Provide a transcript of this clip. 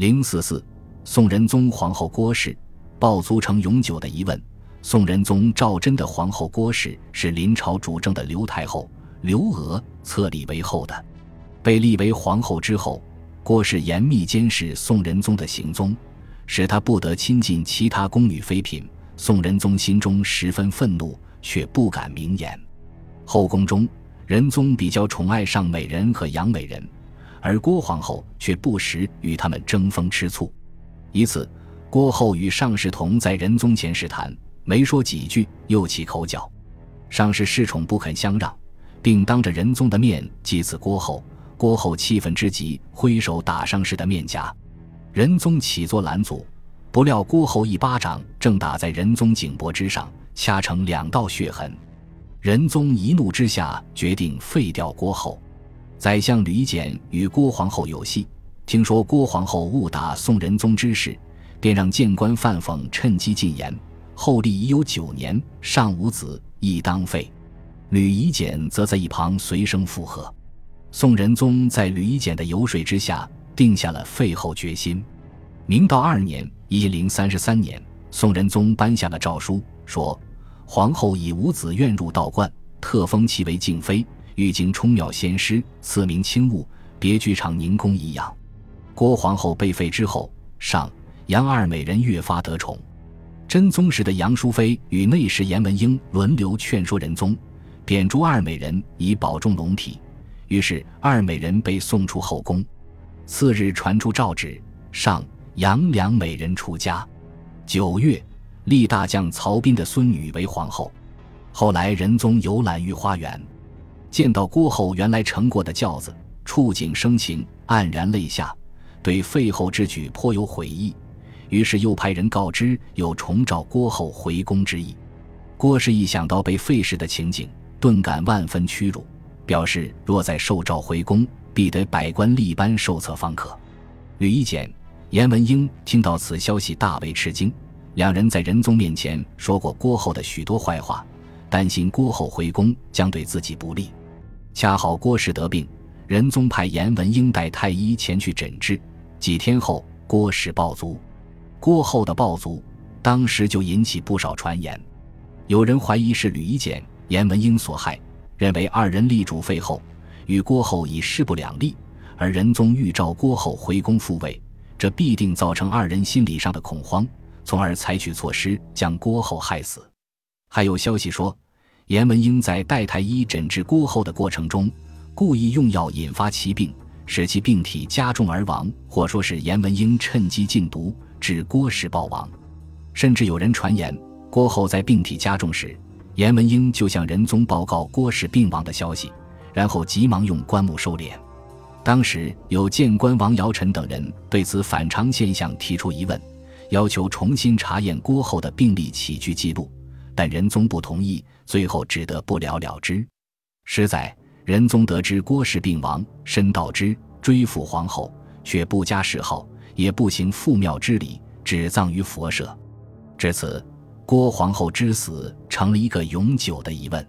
零四四，宋仁宗皇后郭氏，抱族成永久的疑问。宋仁宗赵祯的皇后郭氏是临朝主政的刘太后刘娥册立为后的，被立为皇后之后，郭氏严密监视宋仁宗的行踪，使他不得亲近其他宫女妃嫔。宋仁宗心中十分愤怒，却不敢明言。后宫中，仁宗比较宠爱尚美人和杨美人，而郭皇后却不时与他们争风吃醋。一次，郭后与尚氏同在仁宗前试谈。没说几句，又起口角，尚氏恃宠不肯相让，并当着仁宗的面祭祀郭后。郭后气愤之极，挥手打尚氏的面颊。仁宗起坐拦阻，不料郭后一巴掌正打在仁宗颈脖之上，掐成两道血痕。仁宗一怒之下，决定废掉郭后。宰相吕简与郭皇后有隙，听说郭皇后误打宋仁宗之事，便让谏官范讽趁机进言。后立已有九年，尚无子，亦当废。吕夷简则在一旁随声附和。宋仁宗在吕夷简的游说之下，定下了废后决心。明道二年（一零三十三年），宋仁宗颁下了诏书，说：“皇后以无子，愿入道观，特封其为静妃，欲经冲庙仙师，赐名清物，别剧场宁宫颐养。”郭皇后被废之后，上杨二美人越发得宠。真宗时的杨淑妃与内侍严文英轮流劝说仁宗，贬黜二美人以保重龙体。于是二美人被送出后宫。次日传出诏旨，上杨两美人出家。九月，立大将曹彬的孙女为皇后。后来仁宗游览御花园，见到郭后原来乘过的轿子，触景生情，黯然泪下，对废后之举颇有悔意。于是又派人告知有重召郭后回宫之意。郭氏一想到被废时的情景，顿感万分屈辱，表示若再受召回宫，必得百官立班受册方可。吕夷简、严文英听到此消息，大为吃惊。两人在仁宗面前说过郭后的许多坏话，担心郭后回宫将对自己不利。恰好郭氏得病，仁宗派严文英带太医前去诊治。几天后，郭氏暴卒。郭后的暴卒，当时就引起不少传言，有人怀疑是吕夷简、严文英所害，认为二人立主废后，与郭后已势不两立，而仁宗欲召郭后回宫复位，这必定造成二人心理上的恐慌，从而采取措施将郭后害死。还有消息说，严文英在代太医诊治郭后的过程中，故意用药引发其病，使其病体加重而亡，或说是严文英趁机禁毒。致郭氏暴亡，甚至有人传言，郭后在病体加重时，严文英就向仁宗报告郭氏病亡的消息，然后急忙用棺木收敛。当时有谏官王尧臣等人对此反常现象提出疑问，要求重新查验郭后的病历起居记录，但仁宗不同意，最后只得不了了之。十载仁宗得知郭氏病亡，深悼之，追抚皇后，却不加谥号。也不行父庙之礼，只葬于佛舍。至此，郭皇后之死成了一个永久的疑问。